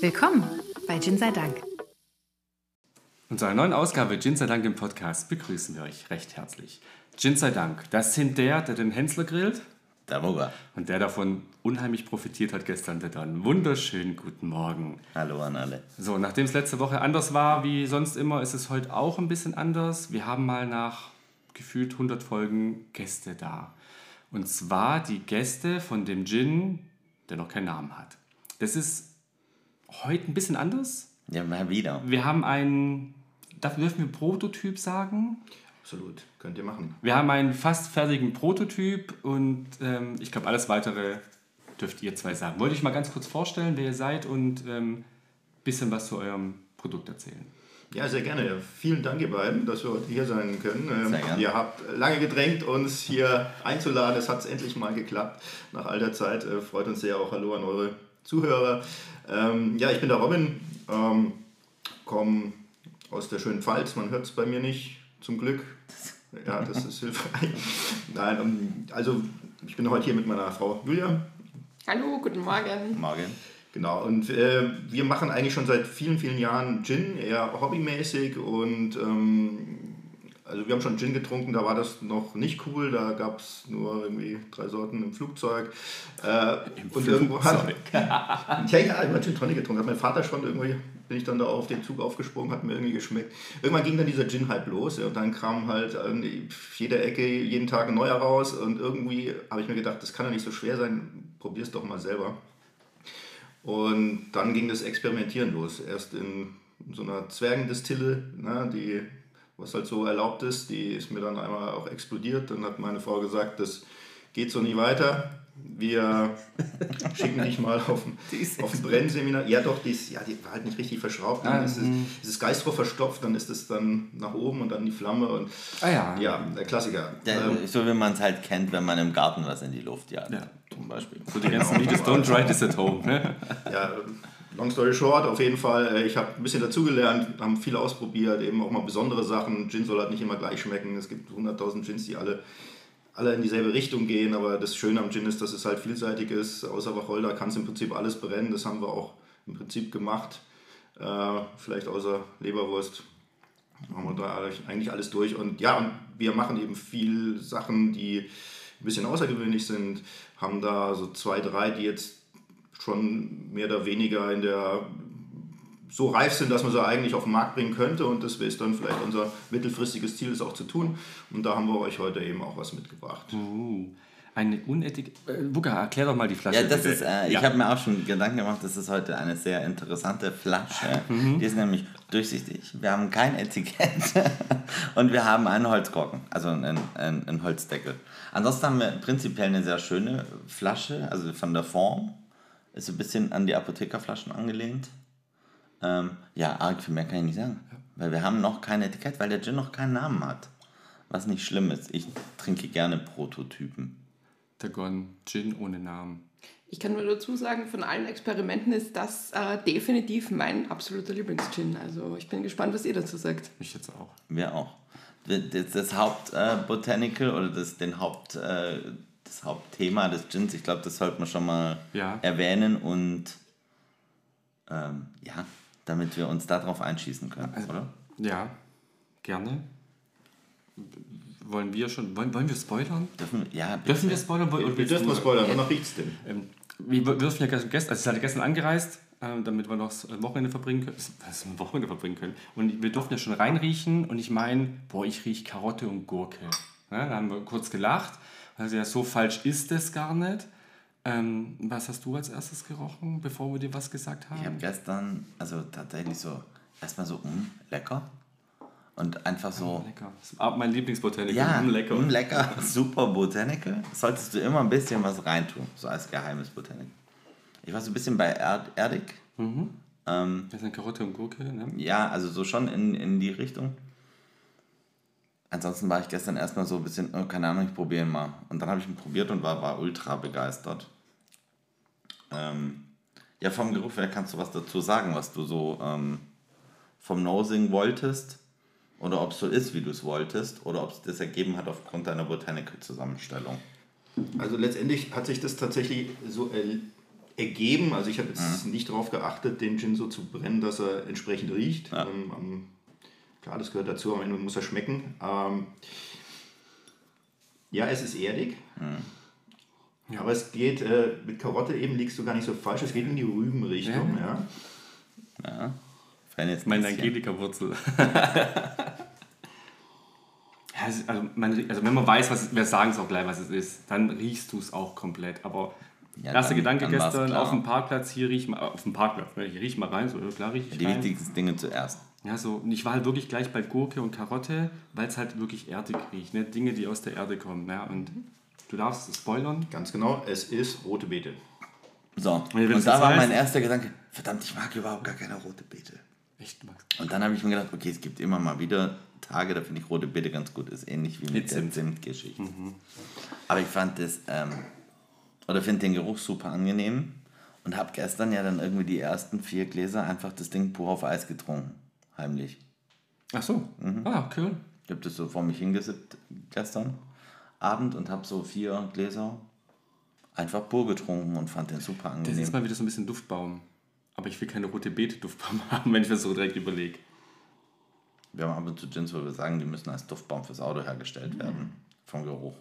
Willkommen bei Gin sei Dank. In unserer neuen Ausgabe Gin sei Dank im Podcast begrüßen wir euch recht herzlich. Gin sei Dank, das sind der, der den Hensler grillt. Der Moga. Und der davon unheimlich profitiert hat gestern, der Don. Wunderschönen guten Morgen. Hallo an alle. So, nachdem es letzte Woche anders war wie sonst immer, ist es heute auch ein bisschen anders. Wir haben mal nach gefühlt 100 Folgen Gäste da. Und zwar die Gäste von dem Gin, der noch keinen Namen hat. Das ist heute ein bisschen anders. Ja, mal wieder. Wir haben einen, dafür dürfen wir Prototyp sagen. Absolut, könnt ihr machen. Wir haben einen fast fertigen Prototyp und ähm, ich glaube, alles weitere dürft ihr zwei sagen. Wollte ich mal ganz kurz vorstellen, wer ihr seid und ein ähm, bisschen was zu eurem Produkt erzählen. Ja, sehr gerne. Vielen Dank, ihr beiden, dass wir heute hier sein können. Ähm, Sehr gerne. Ihr habt lange gedrängt, uns hier einzuladen. Es hat endlich mal geklappt. Nach all der Zeit äh, freut uns sehr. Auch Hallo an eure Zuhörer. Ähm, ja, ich bin der Robin, ähm, komme aus der schönen Pfalz. Man hört es bei mir nicht, zum Glück. Ja, das ist hilfreich. Nein, ähm, also ich bin heute hier mit meiner Frau Julia. Hallo, guten Morgen. Morgen. Genau, und äh, wir machen eigentlich schon seit vielen, vielen Jahren Gin, eher hobbymäßig und ähm, also wir haben schon Gin getrunken, da war das noch nicht cool, da gab es nur irgendwie drei Sorten im Flugzeug. Äh, und irgendwo hat, ja, ja, ich habe Gin Tonic getrunken, hat mein Vater schon irgendwie, bin ich dann da auf den Zug aufgesprungen, hat mir irgendwie geschmeckt. Irgendwann ging dann dieser Gin-Hype los ja, und dann kam halt irgendwie jede Ecke, jeden Tag ein neuer raus und irgendwie habe ich mir gedacht, das kann ja nicht so schwer sein, probier's doch mal selber. Und dann ging das Experimentieren los. Erst in so einer Zwergendistille, ne, die, was halt so erlaubt ist, die ist mir dann einmal auch explodiert. Dann hat meine Frau gesagt, das geht so nicht weiter. Wir schicken dich mal auf ein, auf ein Brennseminar. Ja, doch, die, ist, ja, die war halt nicht richtig verschraubt. Dann Ah, ist es, mhm. ist das Geistrohr verstopft, dann ist es dann nach oben und dann die Flamme. Und, Ah ja. ja, der Klassiker. Der, Ähm, so wie man es halt kennt, wenn man im Garten was in die Luft jagt. Ja. Zum Beispiel. So die ganzen Videos, don't try this at home. Ne? ja, long story short, auf jeden Fall, äh, ich habe ein bisschen dazugelernt, haben viel ausprobiert, eben auch mal besondere Sachen. Gin soll halt nicht immer gleich schmecken. Es gibt 100.000 Gins, die alle, alle in dieselbe Richtung gehen, aber das Schöne am Gin ist, dass es halt vielseitig ist. Außer Wacholder kann es im Prinzip alles brennen, das haben wir auch im Prinzip gemacht. Äh, vielleicht außer Leberwurst haben wir da eigentlich alles durch. Und ja, und wir machen eben viel Sachen, die ein bisschen außergewöhnlich sind, haben da so zwei, drei, die jetzt schon mehr oder weniger in der so reif sind, dass man sie eigentlich auf den Markt bringen könnte und das ist dann vielleicht unser mittelfristiges Ziel, das auch zu tun. Und da haben wir euch heute eben auch was mitgebracht. Uh, eine unethik... Äh, Buka, erklär doch mal die Flasche. Ja, das bitte. ist, äh, ich Ja. habe mir auch schon Gedanken gemacht, das ist heute eine sehr interessante Flasche. Die ist nämlich durchsichtig. Wir haben kein Etikett und wir haben einen Holzkorken, also einen, einen, einen Holzdeckel. Ansonsten haben wir prinzipiell eine sehr schöne Flasche, also von der Form. Ist ein bisschen an die Apothekerflaschen angelehnt. Ähm, ja, arg viel mehr kann ich nicht sagen. Weil wir haben noch kein Etikett, weil der Gin noch keinen Namen hat. Was nicht schlimm ist. Ich trinke gerne Prototypen. Der Gon, Gin ohne Namen. Ich kann nur dazu sagen, von allen Experimenten ist das äh, definitiv mein absoluter Lieblingsgin. Also ich bin gespannt, was ihr dazu sagt. Ich jetzt auch. Wir auch. Das, das Hauptbotanical äh, Botanical oder das, den Haupt, äh, das Hauptthema des Gins, ich glaube, das sollte man schon mal Ja. erwähnen und ähm, ja, damit wir uns darauf einschießen können, oder? Ja, gerne. Wollen wir schon, wollen, wollen wir spoilern? Dürfen, ja, bitte. Dürfen wir spoilern? Oder Wir dürfen mal spoilern, wonach riecht's denn? Ähm, wir wir dürfen ja gestern, also es ist halt gestern angereist, ähm, damit wir noch das Wochenende verbringen können. Das ein Wochenende verbringen können. Und wir durften ja schon reinriechen und ich meine, boah, ich rieche Karotte und Gurke. Ja, da haben wir kurz gelacht. Also ja, so falsch ist es gar nicht. Ähm, was hast du als erstes gerochen, bevor wir dir was gesagt haben? Ich habe gestern, also tatsächlich so, erstmal so, mm, lecker. Und einfach so, Lecker. Das ist mein Lieblingsbotaniker. ja, Mm, lecker. mm, lecker, super Botanical. Solltest du immer ein bisschen was reintun, so als geheimes Botanical. Ich war so ein bisschen bei Erd Erdig. Ähm, Das sind Karotte und Gurke. Ne? Ja, also so schon in, in die Richtung. Ansonsten war ich gestern erstmal so ein bisschen, oh, keine Ahnung, ich probiere ihn mal. Und dann habe ich ihn probiert und war, war ultra begeistert. Ähm, ja, vom Geruch her kannst du was dazu sagen, was du so ähm, vom Nosing wolltest. Oder ob es so ist, wie du es wolltest. Oder ob es das ergeben hat aufgrund deiner Botanical-Zusammenstellung. Also letztendlich hat sich das tatsächlich so er, ergeben. Also ich habe jetzt Mhm. nicht darauf geachtet, den Gin so zu brennen, dass er entsprechend riecht. Ja. Ähm, am- klar, das gehört dazu, am Ende muss er schmecken. Ähm, ja, es ist erdig. Mhm. Aber es geht, äh, mit Karotte eben liegst du gar nicht so falsch, es geht in die Rübenrichtung. Ja. Ja. Fein jetzt Meine. Angelika-Wurzel. ja, es ist- also, man, also wenn man weiß, was es, wir sagen es auch gleich, was es ist, dann riechst du es auch komplett. Aber Ja, erster dann- Gedanke dann gestern auf dem Parkplatz, hier riech mal, auf dem Parkplatz, ne, hier riech mal rein, so ja, klar riech ich Die rein. wichtigsten Dinge zuerst. Ja, so, und ich war halt wirklich gleich bei Gurke und Karotte, weil es halt wirklich erdig riecht, ne? Dinge, die aus der Erde kommen. Ja? Und du darfst spoilern. Ganz genau, es ist rote Beete. So, und es da war heißt- mein erster Gedanke, verdammt, ich mag überhaupt gar keine rote Beete. Echt, Max? Und dann habe ich mir gedacht, okay, es gibt immer mal wieder Tage, da finde ich rote Beete ganz gut. Ist ähnlich wie mit, Mit der Zimt. Zimtgeschichte. Aber ich fand das, ähm, oder finde den Geruch super angenehm und habe gestern ja dann irgendwie die ersten vier Gläser einfach das Ding pur auf Eis getrunken. Heimlich. Ach so. Ah, cool. Ich habe das so vor mich hingesippt gestern Abend und habe so vier Gläser einfach pur getrunken und fand den super Das angenehm. ist mal wieder so ein bisschen Duftbaum. Aber ich will keine rote Beete-Duftbaum haben, wenn ich das so direkt überlege. Wir haben ab und zu Gins, wo wir sagen, die müssen als Duftbaum fürs Auto hergestellt werden. Vom Geruch.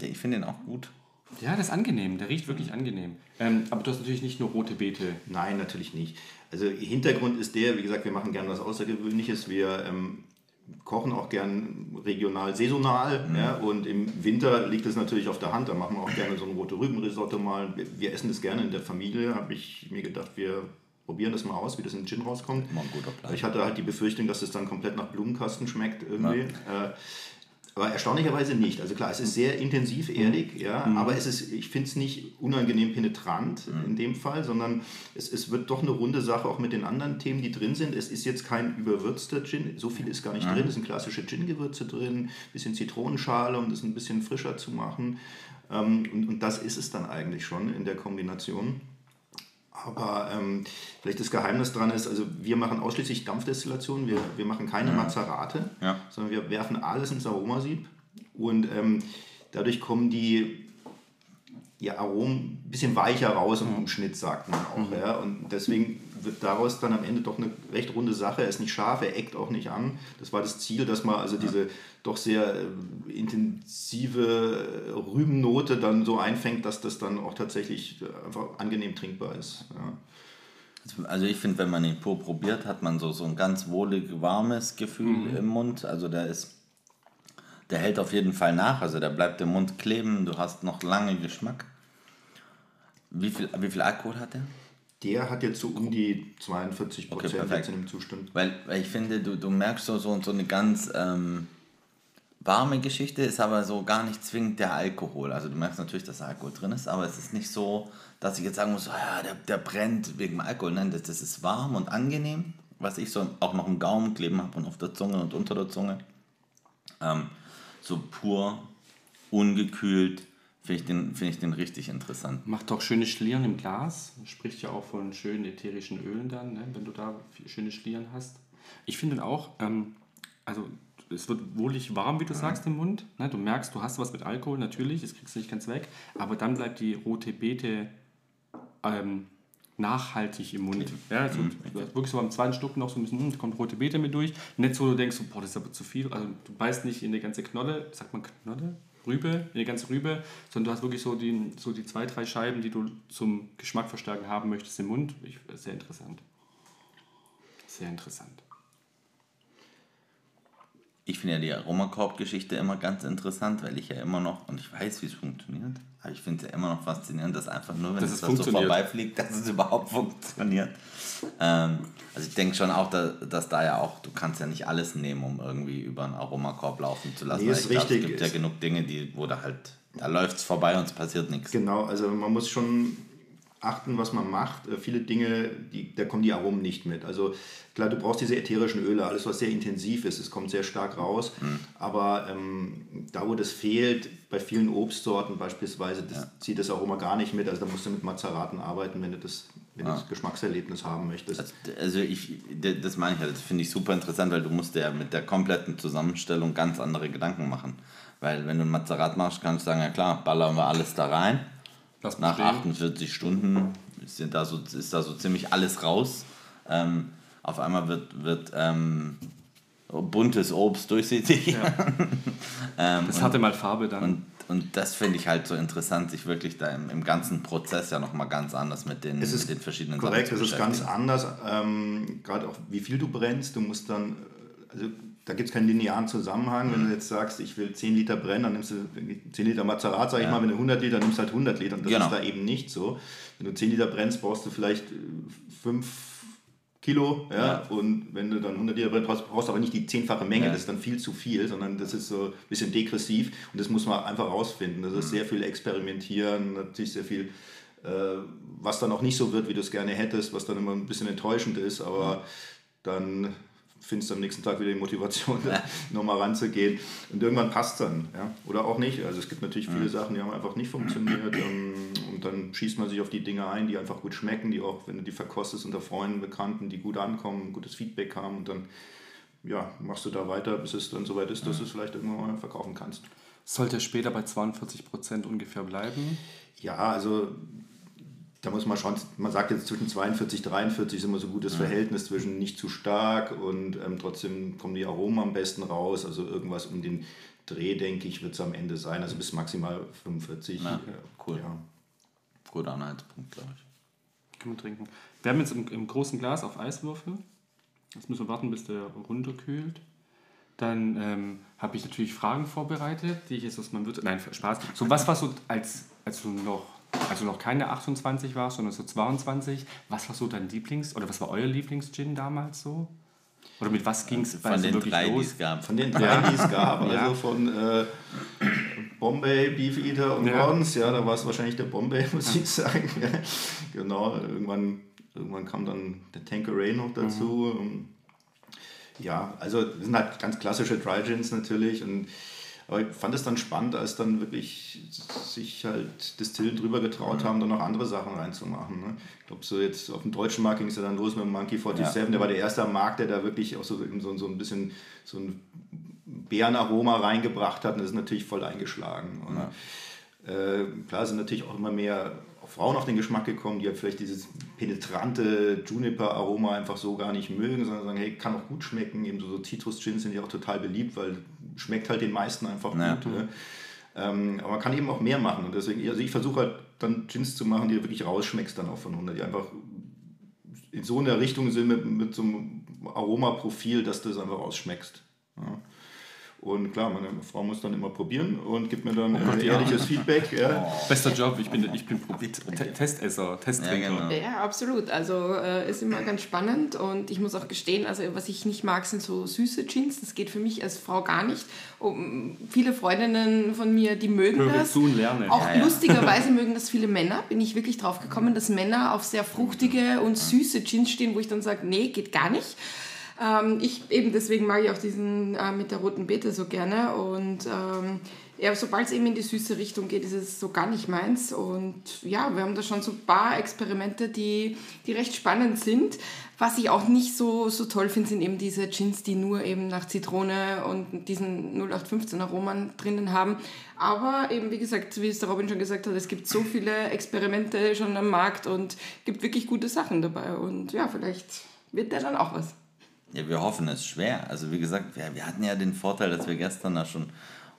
Ich finde den auch gut. Ja, das ist angenehm. Der riecht wirklich angenehm. Ähm, aber du hast natürlich nicht nur rote Beete. Nein, natürlich nicht. Also Hintergrund ist der, wie gesagt, wir machen gerne was Außergewöhnliches. Wir ähm, kochen auch gern regional, saisonal. Ja, und im Winter liegt es natürlich auf der Hand. Da machen wir auch gerne so ein rote Rübenrisotto mal. Wir, wir essen das gerne in der Familie. Habe ich mir gedacht, wir probieren das mal aus, wie das in Gin rauskommt. Ich hatte halt die Befürchtung, dass es dann komplett nach Blumenkasten schmeckt irgendwie. Äh, aber erstaunlicherweise nicht. Also klar, es ist sehr intensiv, erdig, ja, aber es ist, ich finde es nicht unangenehm penetrant in dem Fall, sondern es, es wird doch eine runde Sache auch mit den anderen Themen, die drin sind. Es ist jetzt kein überwürzter Gin, so viel ist gar nicht drin. Es sind klassische Gin-Gewürze drin, bisschen Zitronenschale, um das ein bisschen frischer zu machen. Ähm, und, und das ist es dann eigentlich schon in der Kombination. Aber ähm, vielleicht das Geheimnis dran ist, also wir machen ausschließlich Dampfdestillation, wir, wir machen keine Mazerate, Ja. sondern wir werfen alles ins Aromasieb und ähm, dadurch kommen die ja, Aromen ein bisschen weicher raus im, im Schnitt, sagt man auch. Ja? Und deswegen wird daraus dann am Ende doch eine recht runde Sache. Er ist nicht scharf, er eckt auch nicht an. Das war das Ziel, dass man also diese doch sehr äh, intensive äh, Rübennote dann so einfängt, dass das dann auch tatsächlich äh, einfach angenehm trinkbar ist. Ja. Also ich finde, wenn man ihn pur probiert, hat man so, so ein ganz wohlig, warmes Gefühl im Mund. Also der ist, der hält auf jeden Fall nach. Also der bleibt im Mund kleben. Du hast noch lange Geschmack. Wie viel, wie viel Alkohol hat der? Der hat jetzt so um die 42 Okay, Prozent perfekt. jetzt in dem Zustand. Weil, weil ich finde, du, du merkst so, so, so eine ganz ähm, warme Geschichte, ist aber so gar nicht zwingend der Alkohol. Also du merkst natürlich, dass Alkohol drin ist, aber es ist nicht so, dass ich jetzt sagen muss, ah ja, der, der brennt wegen Alkohol. Nein, das, das ist warm und angenehm, was ich so auch noch im Gaumen kleben habe und auf der Zunge und unter der Zunge. Ähm, so pur, ungekühlt, finde ich, den- finde ich den richtig interessant. Macht doch schöne Schlieren im Glas. Spricht ja auch von schönen ätherischen Ölen dann, ne? wenn du da schöne Schlieren hast. Ich finde auch, ähm, also es wird wohlig warm, wie du sagst, im Mund. Ne? Du merkst, du hast was mit Alkohol, natürlich, das kriegst du nicht ganz weg. Aber dann bleibt die rote Beete ähm, nachhaltig im Mund. Ja, so, du hast wirklich so beim zweiten Stück noch so ein bisschen, hm, kommt rote Beete mit durch. Nicht so, du denkst, boah, das ist aber zu viel. Also du beißt nicht in die ganze Knolle, sagt man Knolle? Rübe, in die ganze Rübe, sondern du hast wirklich so die, so die zwei, drei Scheiben, die du zum Geschmack verstärken haben möchtest im Mund. Ich, sehr interessant. Sehr interessant. Ich finde ja die Aromakorb-Geschichte immer ganz interessant, weil ich ja immer noch, und ich weiß, wie es funktioniert, aber ich finde es ja immer noch faszinierend, dass einfach nur, wenn Dass es das so vorbeifliegt, dass es überhaupt funktioniert. Ähm, also ich denke schon auch, da, dass da ja auch, du kannst ja nicht alles nehmen, um irgendwie über einen Aromakorb laufen zu lassen. Nee, ist glaub, richtig. Es gibt ja genug Dinge, die, wo da halt, da läuft es vorbei und es passiert nichts. Genau, also man muss schon achten, was man macht. Äh, Viele Dinge, die, da kommen die Aromen nicht mit. Also klar, du brauchst diese ätherischen Öle, alles was sehr intensiv ist, es kommt sehr stark raus. Aber ähm, da, wo das fehlt, bei vielen Obstsorten beispielsweise, das zieht das Aroma gar nicht mit. Also da musst du mit Mazeraten arbeiten, wenn du das, wenn du das Geschmackserlebnis haben möchtest. Also ich, das meine ich ja, das finde ich super interessant, weil du musst ja mit der kompletten Zusammenstellung ganz andere Gedanken machen. Weil wenn du ein Mazerat machst, kannst du sagen, ja klar, ballern wir alles da rein Lass nach stehen. 48 Stunden ist da so, ist da so ziemlich alles raus. Ähm, auf einmal wird, wird ähm, buntes Obst durchsichtig. ähm, Das und- hatte mal Farbe dann. Und, und das finde ich halt so interessant, sich wirklich da im, im ganzen Prozess ja nochmal ganz anders mit den, Es ist mit den verschiedenen Korrekt, Sachen das zu ist ganz beschäftigen. anders. Ähm, Gerade auch wie viel du brennst, du musst dann, äh, also da gibt es keinen linearen Zusammenhang. Wenn du jetzt sagst, ich will 10 Liter brennen, dann nimmst du 10 Liter Mazerat, sag ich mal, wenn du 100 Liter nimmst, halt 100 Liter. Und das Genau. ist da eben nicht so. Wenn du 10 Liter brennst, brauchst du vielleicht 5 Kilo, ja? Ja. und wenn du dann 100 Liter brennst, brauchst, brauchst du aber nicht die zehnfache Menge, Ja. das ist dann viel zu viel, sondern das ist so ein bisschen degressiv und das muss man einfach rausfinden. Das ist Mhm. sehr viel Experimentieren, natürlich sehr viel äh, was dann auch nicht so wird, wie du es gerne hättest, was dann immer ein bisschen enttäuschend ist, aber dann findest du am nächsten Tag wieder die Motivation, nochmal ranzugehen. Und irgendwann passt es dann. Ja? Oder auch nicht. Also es gibt natürlich viele Sachen, die haben einfach nicht funktioniert. ähm, Und dann schießt man sich auf die Dinge ein, die einfach gut schmecken, die auch, wenn du die verkostest unter Freunden, Bekannten, die gut ankommen, gutes Feedback haben und dann ja, machst du da weiter, bis es dann soweit ist, dass du es vielleicht irgendwann mal verkaufen kannst. Sollte es später bei 42% ungefähr bleiben? Ja, also da muss man schauen, man sagt jetzt zwischen 42 43 ist immer so ein gutes Verhältnis zwischen nicht zu stark und ähm, trotzdem kommen die Aromen am besten raus. Also irgendwas um den Dreh, denke ich, wird es am Ende sein. Also bis maximal 45. Ja, Äh, cool. Ja. Guter Anhaltspunkt, glaube ich. Können wir trinken. Wir haben jetzt im, im großen Glas auf Eiswürfel. Jetzt müssen wir warten, bis der runterkühlt. Dann ähm, habe ich natürlich Fragen vorbereitet, die ich jetzt aus meinem Wirt Nein, Spaß. So, was war so, als, als du noch, also noch keine 28 warst, sondern so 22, was war so dein Lieblings- oder was war euer Lieblings-Gin damals so? Oder mit was ging es Von den drei, die los? es gab. Von den drei, die es gab, Ja. also von äh, Bombay, Beef Eater und Ja. Gordons, ja, da war es wahrscheinlich der Bombay, muss ich sagen. genau, irgendwann, irgendwann kam dann der Tanqueray noch dazu. Mhm. Ja, also das sind halt ganz klassische Dry Gins natürlich. Und, aber ich fand es dann spannend, als dann wirklich sich halt Distillen drüber getraut haben, dann noch andere Sachen reinzumachen. Ne? Ich glaube, so jetzt auf dem deutschen Markt ging es ja dann los mit dem Monkey 47. Der war der erste Markt, der da wirklich auch so, so, so ein bisschen so ein Beerenaroma reingebracht hat. Und das ist natürlich voll eingeschlagen. Und, äh, klar sind natürlich auch immer mehr Frauen auf den Geschmack gekommen, die halt vielleicht dieses penetrante Juniper-Aroma einfach so gar nicht mögen, sondern sagen, hey, kann auch gut schmecken. Eben so, so Citrus-Gins sind ja auch total beliebt, weil schmeckt halt den meisten einfach Ja. gut. Ne? Ähm, aber man kann eben auch mehr machen. Und deswegen, also ich versuche halt dann Gins zu machen, die du wirklich rausschmeckst dann auch von 100, die einfach in so einer Richtung sind mit, mit so einem Aromaprofil, dass du es einfach rausschmeckst. Ja. Und klar, meine Frau muss dann immer probieren und gibt mir dann Gott, äh, ja. ehrliches Feedback. Ja. Bester Job, ich bin, ich bin Testesser, Testtrinker. Ja, genau. Ja, absolut. Also äh, ist immer ganz spannend und ich muss auch gestehen, also was ich nicht mag, sind so süße Gins. Das geht für mich als Frau gar nicht. Um, viele Freundinnen von mir, die mögen Höre das. zu und lerne. Auch Ja, ja. lustigerweise mögen das viele Männer. Bin ich wirklich drauf gekommen, dass Männer auf sehr fruchtige und süße Gins stehen, wo ich dann sage, nee, geht gar nicht. Ähm, ich eben deswegen mag ich auch diesen äh, mit der roten Beete so gerne und ähm, ja, sobald es eben in die süße Richtung geht, ist es so gar nicht meins. Und ja, wir haben da schon so ein paar Experimente, die, die recht spannend sind. Was ich auch nicht so, so toll finde, sind eben diese Gins, die nur eben nach Zitrone und diesen 0815 Aromen drinnen haben. Aber eben, wie gesagt, wie es der Robin schon gesagt hat, es gibt so viele Experimente schon am Markt und gibt wirklich gute Sachen dabei. Und ja, vielleicht wird der dann auch was. Ja, wir hoffen es schwer. Also wie gesagt, wir, wir hatten ja den Vorteil, dass wir gestern da schon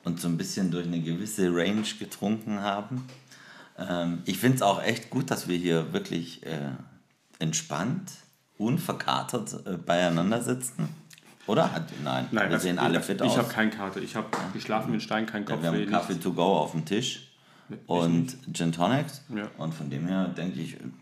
uns so ein bisschen durch eine gewisse Range getrunken haben. Ähm, ich finde es auch echt gut, dass wir hier wirklich äh, entspannt, unverkatert äh, beieinander sitzen. Oder? Hat, nein, wir das- sehen alle fit ich aus. habe keine Karte. Ich habe geschlafen wie ein Stein, kein Ja, Kopf. wir haben nichts. Kaffee to go auf dem Tisch und Gin Tonics. Ja. Und von dem her denke ich, ein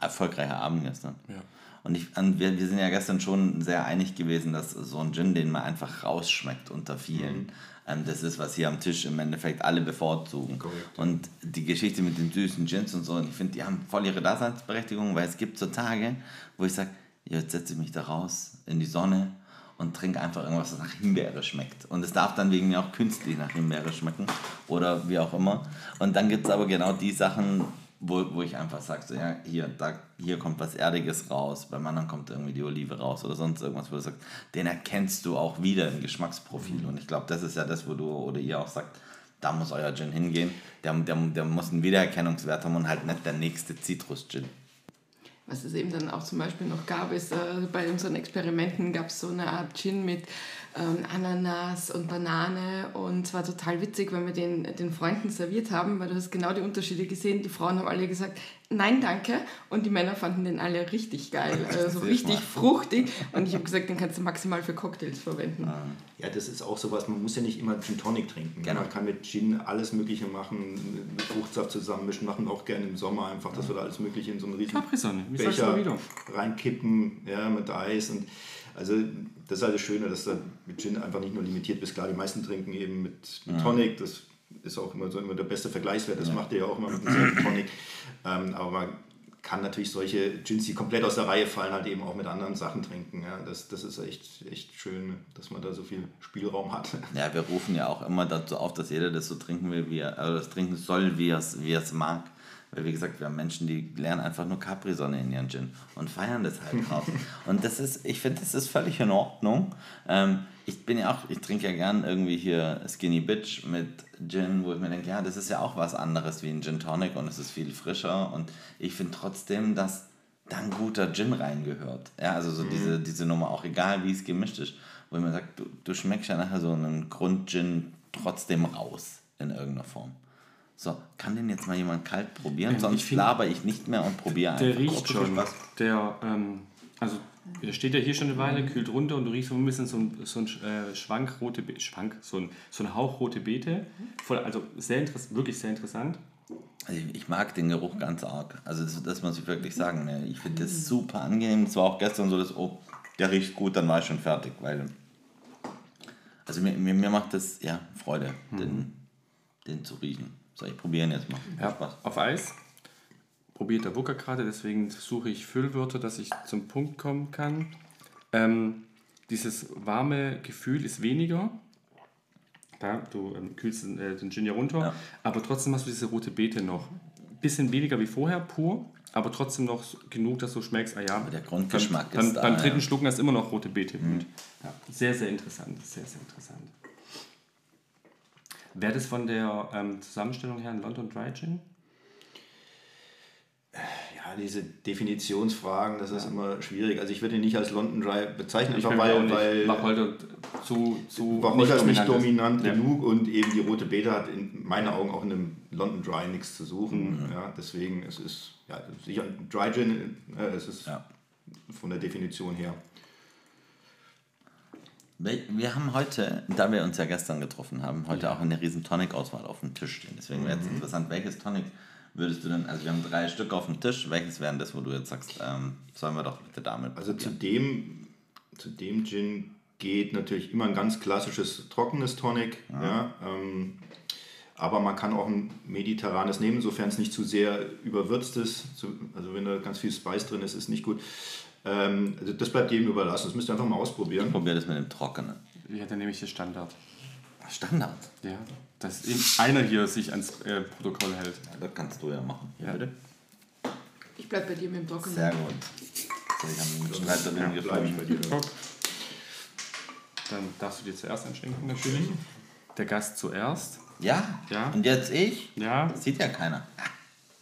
erfolgreicher Abend gestern. Ja. Und ich, wir, wir sind ja gestern schon sehr einig gewesen, dass so ein Gin, den man einfach rausschmeckt unter vielen, ähm, das ist, was hier am Tisch im Endeffekt alle bevorzugen. Und die Geschichte mit den süßen Gins und so, und ich finde, die haben voll ihre Daseinsberechtigung, weil es gibt so Tage, wo ich sage, jetzt setze ich mich da raus in die Sonne und trinke einfach irgendwas, was nach Himbeere schmeckt. Und es darf dann wegen mir auch künstlich nach Himbeere schmecken oder wie auch immer. Und dann gibt es aber genau die Sachen, wo, wo ich einfach sage, so, ja, hier, da, hier kommt was Erdiges raus, beim anderen kommt irgendwie die Olive raus oder sonst irgendwas, wo du sagst, den erkennst du auch wieder im Geschmacksprofil. Und ich glaube, das ist ja das, wo du oder ihr auch sagt, da muss euer Gin hingehen. Der, der, der muss einen Wiedererkennungswert haben und halt nicht der nächste Zitrus-Gin. Was es eben dann auch zum Beispiel noch gab, ist, äh, bei unseren Experimenten gab es so eine Art Gin mit ähm, Ananas und Banane und es war total witzig, wenn wir den, den Freunden serviert haben, weil du hast genau die Unterschiede gesehen. Die Frauen haben alle gesagt, nein, danke und die Männer fanden den alle richtig geil, also richtig fruchtig und ich habe gesagt, den kannst du maximal für Cocktails verwenden. Ja, das ist auch sowas, man muss ja nicht immer Gin Tonic trinken. Genau. Man kann mit Gin alles Mögliche machen, mit Fruchtsaft zusammenmischen, machen auch gerne im Sommer einfach, dass wir da alles Mögliche in so einen du Becher mal reinkippen, ja, mit Eis und also das ist halt das Schöne, dass du mit Gin einfach nicht nur limitiert bist. Klar, die meisten trinken eben mit, mit Tonic, das ist auch immer so immer der beste Vergleichswert, das macht ihr ja auch immer mit einem selben Tonic. Ähm, aber man kann natürlich solche Gins, die komplett aus der Reihe fallen, halt eben auch mit anderen Sachen trinken. Ja, das, das ist echt, echt schön, dass man da so viel Spielraum hat. Ja, wir rufen ja auch immer dazu auf, dass jeder das so trinken will, wie er, also das trinken soll, wie er es wie er es mag. Weil wie gesagt, wir haben Menschen, die lernen einfach nur Capri-Sonne in ihren Gin und feiern das halt drauf. und das ist, ich finde, das ist völlig in Ordnung. Ähm, ich bin ja auch, ich trinke ja gern irgendwie hier Skinny Bitch mit Gin, wo ich mir denke, ja, das ist ja auch was anderes wie ein Gin Tonic und es ist viel frischer. Und ich finde trotzdem, dass da ein guter Gin reingehört. Ja, also so diese, diese Nummer, auch egal wie es gemischt ist, wo man sagt, du, du schmeckst ja nachher so einen Grund-Gin trotzdem raus in irgendeiner Form. So, kann den jetzt mal jemand kalt probieren? Ähm, Sonst ich laber ich nicht mehr und probiere einfach. Der riecht schon. Spaß- Der, ähm, also der steht ja hier schon eine Weile, kühlt runter und du riechst so ein bisschen so ein, so ein äh, Schwank rote Be Schwank, so ein, so ein Hauch rote Beete. Voll, also sehr interessant, wirklich sehr interessant. Also ich, ich mag den Geruch ganz arg. Also das, das muss ich wirklich sagen. ne. Ich finde das super angenehm. Es war auch gestern so, dass, oh, der riecht gut, dann war ich schon fertig. Weil, also mir, mir, mir macht das ja Freude, den, den zu riechen. So, ich probiere ihn jetzt mal. Ja, Spaß. auf Eis. Probiert der Booker gerade, deswegen suche ich Füllwörter, dass ich zum Punkt kommen kann. Ähm, dieses warme Gefühl ist weniger. Da, du ähm, kühlst den, äh, den Gin ja runter, Ja. aber trotzdem hast du diese rote Beete noch. Bisschen weniger wie vorher, pur, aber trotzdem noch genug, dass du schmeckst, ah ja. Aber der Grundgeschmack beim, ist da, Beim dritten ja. Mhm. Schlucken hast du immer noch rote Beete Mund. Ja, sehr, sehr interessant, sehr, sehr interessant. Wäre das von der ähm, Zusammenstellung her ein London Dry Gin? Ja, diese Definitionsfragen, das ist immer schwierig. Also ich würde ihn nicht als London Dry bezeichnen, Ich einfach weil, nicht. weil Wacholder zu, zu Wacholder ist nicht dominant Ja. genug und eben die rote Beta hat in meinen Augen auch in einem London Dry nichts zu suchen. Mhm. Ja, deswegen es ist ja, sicher ein Dry Gin, äh, es ist Ja. von der Definition her. Wir haben heute, da wir uns ja gestern getroffen haben, heute auch eine riesen Tonic-Auswahl auf dem Tisch stehen. Deswegen wäre jetzt Mhm. interessant, welches Tonic würdest du denn, also wir haben drei Stück auf dem Tisch, welches wären das, wo du jetzt sagst, ähm, sollen wir doch bitte damit Also zu dem, zu dem Gin geht natürlich immer ein ganz klassisches trockenes Tonic. Ja. ähm, aber man kann auch ein mediterranes nehmen, sofern es nicht zu sehr überwürzt ist. Also wenn da ganz viel Spice drin ist, ist nicht gut. Ähm, also das bleibt jedem überlassen. Das müsst ihr einfach mal ausprobieren. Probier das mit dem Trockenen. Ja, dann nehme ich den Standard. Standard. Ja, dass eben einer hier sich ans äh, Protokoll hält. Das kannst du ja machen. Ja. Bitte? Ich bleib bei dir mit dem Trockenen. Sehr gut. So, ich habe einen Ja, bleib ich bei dir. Guck. Dann darfst du dir zuerst einschenken, natürlich. Der Gast zuerst. Ja? Ja. Und jetzt ich? Ja, Das sieht ja keiner.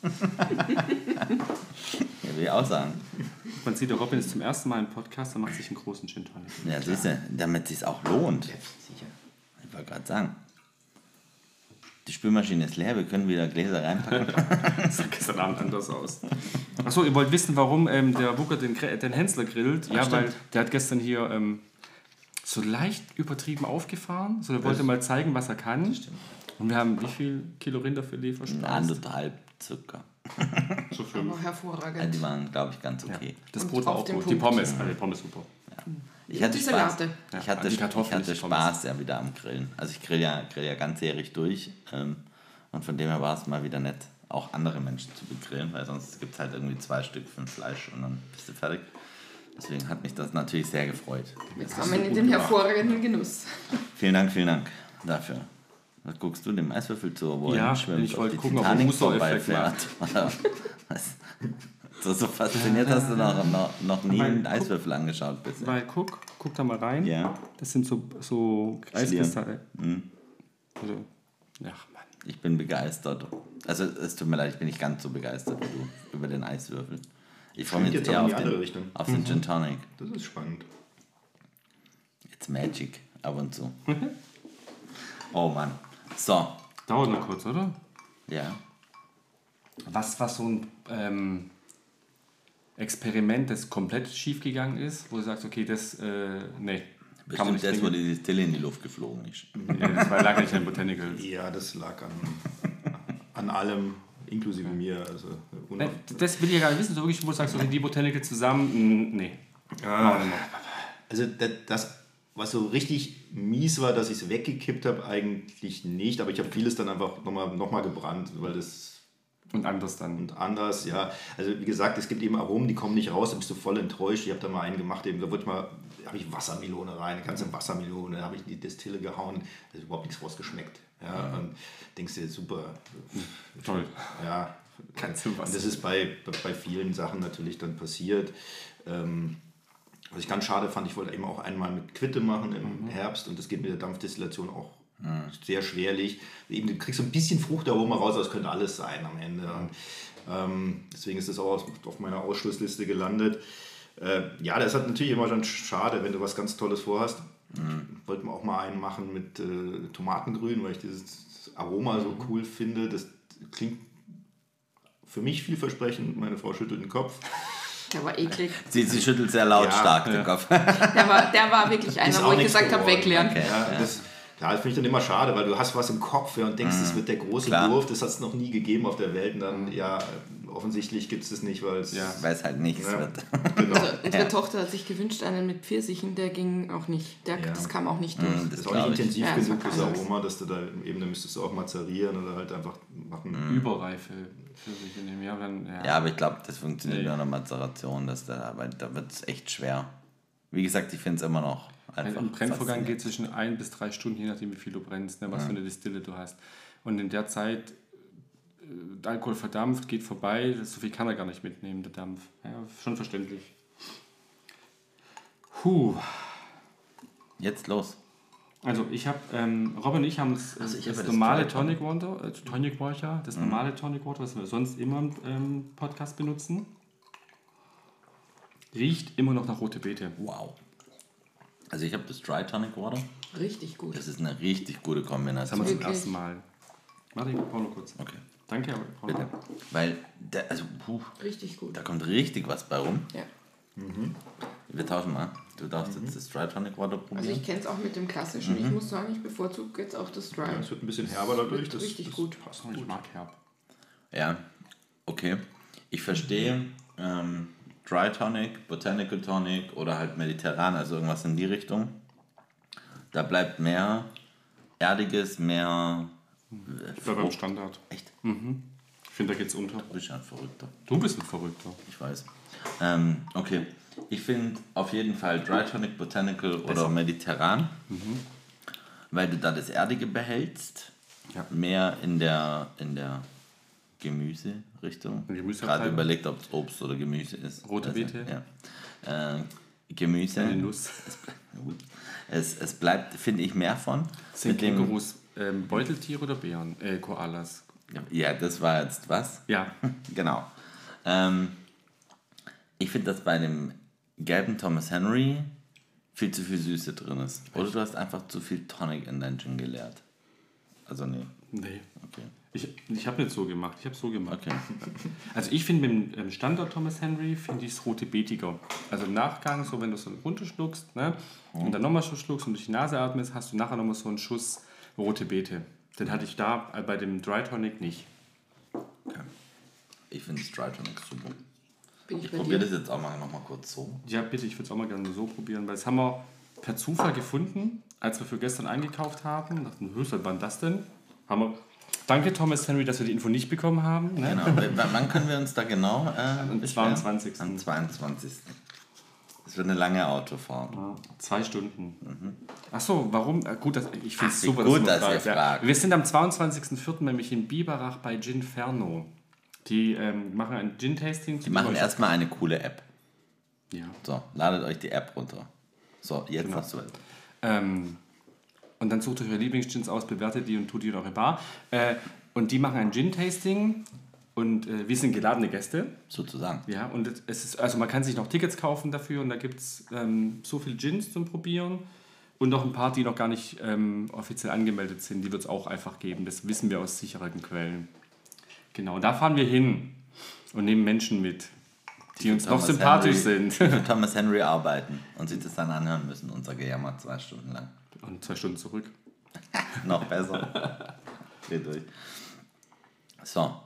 ja, will ich auch sagen. Man sieht, der Robin ist zum ersten Mal im Podcast, er macht sich einen großen Gin Tonic. Ja, siehst du, damit es sich auch lohnt. Ich wollte gerade sagen. Die Spülmaschine ist leer, wir können wieder Gläser reinpacken. Das sah gestern Abend anders aus. Achso, ihr wollt wissen, warum ähm, der Booker den, den Hensler grillt? Ja, stimmt. weil der hat gestern hier ähm, so leicht übertrieben aufgefahren. So, er wollte mal zeigen, was er kann. Und wir haben wie viel Kilo Rinderfilet verspeist? Anderthalb circa. So fünf. Aber Ja, hervorragend. die waren, glaube ich, ganz okay. Das Und Brot war auch gut. Die. Pommes, also die Pommes super. Ich hatte die Spaß. Salate. Ja, Ich hatte, die ich hatte. Spaß ja wieder am Grillen. Also ich grill ja, grill ja ganzjährig durch. Ähm, und von dem her war es mal wieder nett, auch andere Menschen zu begrillen, weil sonst gibt es halt irgendwie zwei Stück für Fleisch und dann bist du fertig. Deswegen hat mich das natürlich sehr gefreut. Willkommen in den hervorragenden Genuss. Vielen Dank, vielen Dank dafür. Was guckst du dem Eiswürfel zu, wo er Ja, hinschwimmt, ich ob wollte die gucken, ob er Titanic Mustereffekt vorbeifährt? Oder was? So, so fasziniert hast du noch, noch, noch nie einen Eiswürfel angeschaut bisher. Weil guck, guck da mal rein. Ja. Das sind so, so Eiskristalle. Mhm. Also, Ach Mann. Ich bin begeistert. Also es tut mir leid, ich bin nicht ganz so begeistert wie du über den Eiswürfel. Ich freue mich jetzt jetzt eher auf den, Richtung. auf den Gin Tonic. Das ist spannend. It's magic, ab und zu. oh Mann. So, Dauert noch kurz, oder? ja. Was war so ein ähm, Experiment, das komplett schief gegangen ist, wo du sagst, okay, das, äh, nee, kann man Bestimmt nicht das, wo die Distille in die Luft geflogen ist. Ja, das war lag nicht an Botanicals. Ja, das lag an, an allem, inklusive mir. Also, Nee, Das will ich ja gar nicht wissen, so wirklich, wo du sagst, okay, die Botanicals zusammen, mm, nee. Ah, also das, das, was so richtig mies war, dass ich es weggekippt habe, eigentlich nicht. Aber ich habe vieles dann einfach nochmal noch mal gebrannt, weil das Und anders dann. und anders, ja. Also wie gesagt, es gibt eben Aromen, die kommen nicht raus, da bist du voll enttäuscht. Ich habe da mal einen gemacht, eben, da wurde mal, habe ich Wassermelone rein, eine ganze Wassermelone, da habe ich die Destille gehauen, da ist überhaupt nichts rausgeschmeckt. Ja, und denkst dir, super, Toll. ja. Und das ist bei, bei vielen Sachen natürlich dann passiert. Ähm, was ich ganz schade fand, ich wollte eben auch einmal mit Quitte machen im Herbst und das geht mit der Dampfdestillation auch sehr schwerlich. Eben, du kriegst so ein bisschen Fruchtaroma raus, aber es könnte alles sein am Ende. Und, ähm, deswegen ist das auch auf meiner Ausschlussliste gelandet. Äh, ja, das ist halt natürlich immer schon schade, wenn du was ganz Tolles vorhast. Wollten wir auch mal einen machen mit äh, Tomatengrün, weil ich dieses Aroma so cool finde. Das klingt für mich vielversprechend. Meine Frau schüttelt den Kopf. Der war eklig. Sie, sie schüttelt sehr lautstark Ja, den Kopf. Der war, der war wirklich Ist einer, auch wo ich gesagt habe, weglernen. Okay. Ja, das, ja, das finde ich dann immer schade, weil du hast was im Kopf ja, und denkst, das wird der große Klar. Wurf, das hat es noch nie gegeben auf der Welt. Und dann, ja, offensichtlich gibt es das nicht, weil es. Ja. Weil es halt nichts Ja. wird. Genau. Also, unsere Tochter hat sich gewünscht, einen mit Pfirsichen, der ging auch nicht. Der, Ja. Das kam auch nicht durch. Mm, Das ist Das auch glaub nicht ich. intensiv Ja, das genug, das. Aroma, dass du da eben, da müsstest du auch mazerieren oder halt einfach machen. Überreife für sich in dem Jahr. Dann, ja. Ja, aber ich glaube, das funktioniert Nee. nur in der Mazeration, dass da, weil da wird es echt schwer. Wie gesagt, ich finde es immer noch einfach. Ein Brennvorgang geht zwischen ein bis drei Stunden, je nachdem, wie viel du brennst, ne, was für eine Distille du hast. Und in der Zeit, äh, der Alkohol verdampft, geht vorbei, so viel kann er gar nicht mitnehmen, der Dampf. Ja, schon verständlich. Puh. Jetzt los. Also ich habe, ähm, Robin und ich haben das, Also ich das habe das normale Tonic Water, äh, Tonic Water, das normale Tonic Water, was wir sonst immer im ähm, Podcast benutzen. Riecht immer noch nach rote Beete. Wow. Also ich habe das Dry Tonic Water. Richtig gut. Das ist eine richtig gute Das haben Kombination. wir zum ersten Mal. Warte, ich brauche noch kurz. Okay, Danke, brauche bitte. Weil, der, also, puh, Richtig gut. da kommt richtig was bei rum. Ja. Wir tauschen mal. Du darfst jetzt das Dry Tonic Water Also probieren. ich kenne es auch mit dem klassischen. Mhm. Ich muss sagen, ich bevorzuge jetzt auch das Dry. Ja, es wird ein bisschen herber dadurch. Das, Richtig das gut. Passt Ich gut. mag herb. Ja, okay. Ich verstehe ähm, Dry Tonic, Botanical Tonic oder halt mediterran, also irgendwas in die Richtung. Da bleibt mehr Erdiges, mehr. Ich war beim Standard. Echt? Ich finde, da geht's unter. Du bist ein Verrückter. Du bist ein Verrückter. Ich weiß. Ähm, okay. Ich finde auf jeden Fall Dry Tonic, Botanical oder mediterran, weil du da das Erdige behältst. Ja. Mehr in der, in der Gemüse-Richtung. Gerade überlegt, ob es Obst oder Gemüse ist. Rote Also, Beete. Ja. Äh, Gemüse. Eine Nuss. Es, es bleibt, finde ich, mehr von. Sind Kängurus ähm, Beuteltiere oder Bären? Äh, Koalas. Ja, das war jetzt was? Ja. Genau. Ähm, ich finde, dass bei dem gelben Thomas Henry viel zu viel Süße drin ist. Oder du hast einfach zu viel Tonic in dein Gin geleert. Also nee. Nee. Okay. Ich, ich habe nicht so gemacht. Ich habe so gemacht. Okay. Also ich finde mit dem ähm, Standard Thomas Henry finde ich es rote Beetiger. Also im Nachgang, so wenn du so runterschluckst ne, und dann nochmal so schluckst und durch die Nase atmest, hast du nachher nochmal so einen Schuss rote Beete. Den hatte ich da äh, bei dem Dry Tonic nicht. okay. Ich finde das Dry Tonic super. Bin ich Ich probiere das jetzt auch mal noch mal kurz so. Ja, bitte, ich würde es auch mal gerne so probieren, weil das haben wir per Zufall gefunden, als wir für gestern eingekauft haben. Dachten, höchst, was war denn das denn? Haben wir. Danke, Thomas Henry, dass wir die Info nicht bekommen haben. Ne? Genau. Wann können wir uns da genau äh, Am beschweren? 22.. Am 22. Das wird eine lange Autofahrt. Zwei Stunden. Ach so, warum? Äh, Gut, dass, ich finde es Ach, super, gut, dass fragst, ihr ja. fragt. Wir sind am 22.04. nämlich in Biberach bei Ginferno. Die ähm, machen ein Gin-Tasting. Die machen erstmal eine coole App. Ja. So, ladet euch die App runter. So, jetzt Genau. hast du Ähm, Und dann sucht euch eure Lieblingsgins aus, bewertet die und tut die in eure Bar. Äh, und die machen ein Gin-Tasting und äh, wir sind geladene Gäste. Sozusagen. Ja, und es ist, also man kann sich noch Tickets kaufen dafür und da gibt es ähm, so viele Gins zum Probieren und noch ein paar, die noch gar nicht ähm, offiziell angemeldet sind. Die wird es auch einfach geben. Das wissen wir aus sicheren Quellen. Genau, da fahren wir hin und nehmen Menschen mit, die uns noch sympathisch Henry, sind. die für Thomas Henry arbeiten und sich das dann anhören müssen, unser Gejammer zwei Stunden lang. Und zwei Stunden zurück. Noch besser. Dreh durch. So.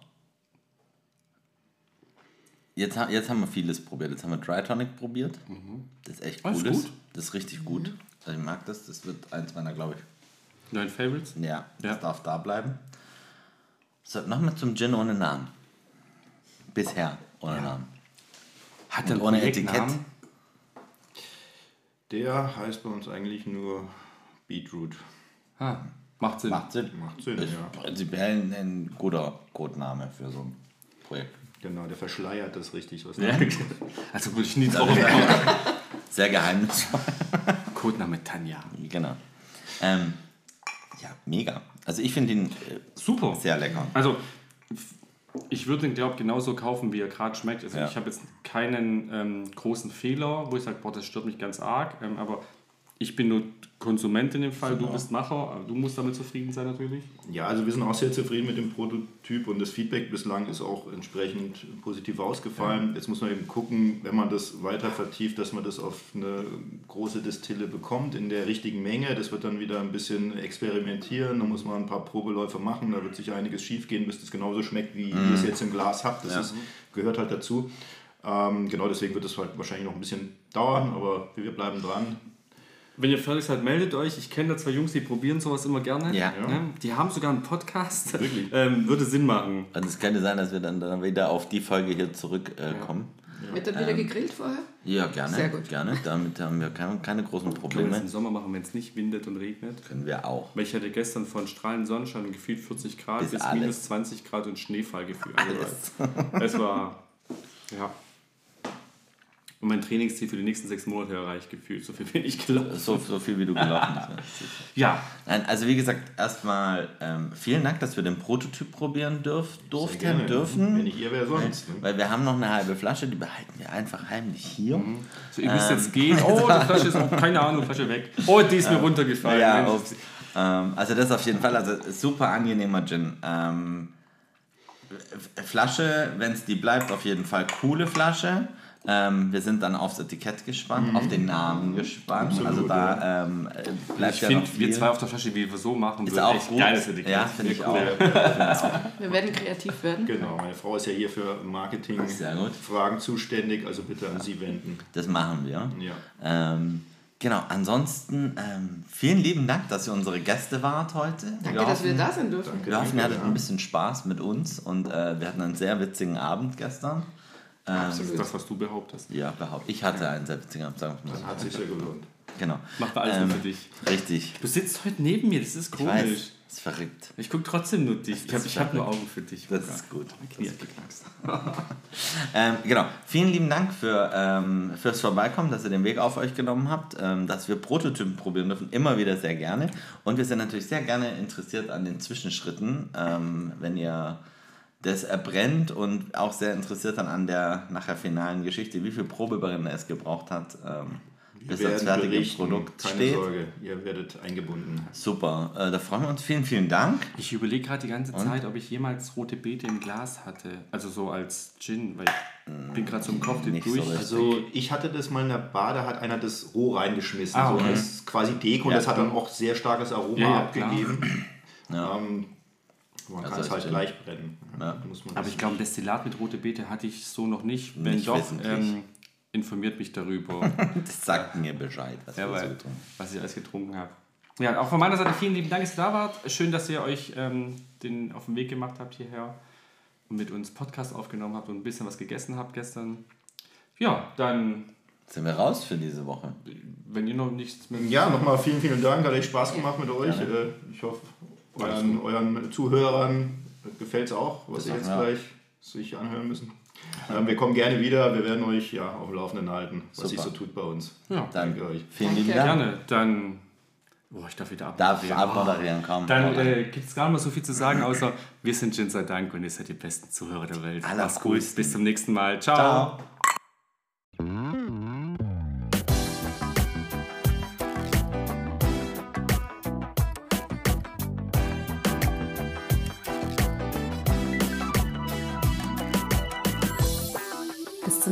Jetzt, jetzt haben wir vieles probiert. Jetzt haben wir Dry Tonic probiert. Das ist echt ist cool. gut. Das ist richtig gut. Also ich mag das. Das wird eins meiner, glaube ich. Neun Favorites? Ja, das Ja. darf da bleiben. So, nochmal zum Gin ohne Namen. Bisher ohne Namen. Hat er ohne Etikett? Etikett? Der heißt bei uns eigentlich nur Beetroot. Ah, macht Sinn. Macht Sinn. Macht Sinn, ist ja. prinzipiell ein, ein guter Codename für so ein Projekt. Genau, der verschleiert das richtig. Was Ja, also würde ich nie drauf Sehr geheimnisvoll. Codename Tanja. Genau. Ähm, ja, mega. Also ich finde ihn äh, Super. sehr lecker. Also, ich würde den, glaube ich, genauso kaufen, wie er gerade schmeckt. Also, Ja. ich habe jetzt keinen ähm, großen Fehler, wo ich sage, boah, das stört mich ganz arg. Ähm, aber ich bin nur Konsument in dem Fall, du bist Macher, aber du musst damit zufrieden sein natürlich. Ja, also wir sind auch sehr zufrieden mit dem Prototyp und das Feedback bislang ist auch entsprechend positiv ausgefallen. Jetzt muss man eben gucken, wenn man das weiter vertieft, dass man das auf eine große Destille bekommt in der richtigen Menge. Das wird dann wieder ein bisschen experimentieren, da muss man ein paar Probeläufe machen, da wird sich einiges schief gehen, bis das genauso schmeckt, wie ihr es jetzt im Glas habt. Das ist, gehört halt dazu. Ähm, genau deswegen wird es halt wahrscheinlich noch ein bisschen dauern, aber wir bleiben dran. Wenn ihr fertig seid, meldet euch. Ich kenne da zwei Jungs, die probieren sowas immer gerne. Ja. Ne? Die haben sogar einen Podcast. Wirklich? ähm, würde Sinn machen. Und es könnte sein, dass wir dann, dann wieder auf die Folge hier zurückkommen. Äh, kommen. Wird dann wieder gegrillt vorher? ja. gerne. Sehr gut. Gerne. Damit haben wir keine, keine großen Können wir das Probleme. im Sommer machen, wenn es nicht windet und regnet? Können wir auch. Weil ich hatte gestern von strahlend Sonnenschein gefühlt 40 Grad Bis bis, minus 20 Grad und Schneefall gefühlt. Alles. Es war, ja. Und mein Trainingsziel für die nächsten sechs Monate erreicht gefühlt. So viel bin ich gelaufen. So, so viel wie du gelaufen bist. Ja, Nein, also wie gesagt, erstmal ähm, vielen Dank, dass wir den Prototyp probieren dürf, durften, dürfen. Wenn nicht ihr, wer sonst, ne? Weil wir haben noch eine halbe Flasche, die behalten wir einfach heimlich hier. so, ihr müsst jetzt gehen. Oh, die Flasche ist auch, keine Ahnung, Flasche weg. Oh, die ist mir runtergefallen. Ja, ähm, also das auf jeden Fall, also super angenehmer Gin. Ähm, Flasche, wenn es die bleibt, auf jeden Fall coole Flasche. Ähm, wir sind dann aufs Etikett gespannt, auf den Namen gespannt. Absolut, also da ähm, äh, bleibt ich ja viel. wir zwei auf der Flasche, wie wir so machen, ist auch echt gut. geiles Etikett. Ja, finde ich Ja, auch. cool. Wir werden kreativ werden. Genau, meine Frau ist ja hier für Sehr gut. Marketing-Fragen zuständig, also bitte an sie wenden. Das machen wir. Ja. Ähm, genau, ansonsten ähm, vielen lieben Dank, dass ihr unsere Gäste wart heute. Danke, wir dass wir hoffen, da sein dürfen. Wir hoffen, ihr hattet ja. ein bisschen Spaß mit uns und äh, wir hatten einen sehr witzigen Abend gestern. Das ist das, was du behauptest. Ja, behaupte ich. hatte einen Abend, sagen wir mal so. Hat sich sehr gelohnt. Genau. Macht alles nur für dich. Richtig. Du sitzt heute neben mir, das ist Ich weiß, komisch. ist verrückt. Ich gucke trotzdem nur dich. Ich habe hab nur. Augen für dich. Das Luca. ist gut. Knie geknackst. Ähm, genau. Vielen lieben Dank für, ähm, fürs Vorbeikommen, dass ihr den Weg auf euch genommen habt, ähm, dass wir Prototypen probieren dürfen. Immer wieder sehr gerne. Und wir sind natürlich sehr gerne interessiert an den Zwischenschritten, ähm, wenn ihr das erbrennt und auch sehr interessiert dann an der nachher finalen Geschichte, wie viel Probebrenner es gebraucht hat, ähm, bis das fertige berichten, Produkt keine steht. Sorge, ihr werdet eingebunden. Super, äh, da freuen wir uns. Vielen, vielen Dank. Ich überlege gerade die ganze Zeit, ob ich jemals rote Beete im Glas hatte. Also so als Gin, weil ich bin gerade so im Kopf so durch. richtig. Also ich hatte das mal in der Bar, da hat einer das roh reingeschmissen, Ah, so okay. als quasi Deko und Ja. das hat dann auch sehr starkes Aroma Ja, ja, abgegeben. Ja. Ähm, man kann Also es halt gleich brennen. Ja. Muss man Aber ich glaube, Destillat mit rote Beete hatte ich so noch nicht. Wenn Nicht doch, ähm, informiert mich darüber, Das sagt mir Bescheid, was ja, so weil, tun. was ich alles getrunken habe. Ja, auch von meiner Seite vielen lieben Dank, dass ihr da wart. Schön, dass ihr euch ähm, den auf den Weg gemacht habt hierher und mit uns Podcast aufgenommen habt und ein bisschen was gegessen habt gestern. Ja, dann, Sind wir raus für diese Woche? wenn ihr noch nichts mehr. Ja, nochmal vielen, vielen Dank. Hat echt Spaß gemacht mit euch. Äh, Ich hoffe, euren, euren Zuhörern gefällt es auch, was sie jetzt ja. gleich sich anhören müssen. Ähm, Wir kommen gerne wieder. Wir werden euch ja auf dem Laufenden halten, was sich Super. so tut bei uns. Ja, Danke euch. vielen lieben Dank. gerne. Dann Boah, ich darf wieder Darf abmoderieren. abmoderieren, komm. Dann äh, gibt es gar nicht mehr so viel zu sagen, außer wir sind Gin sei Dank und ihr seid die besten Zuhörer der Welt. Mach's gut, bis zum nächsten Mal. Ciao. Ciao.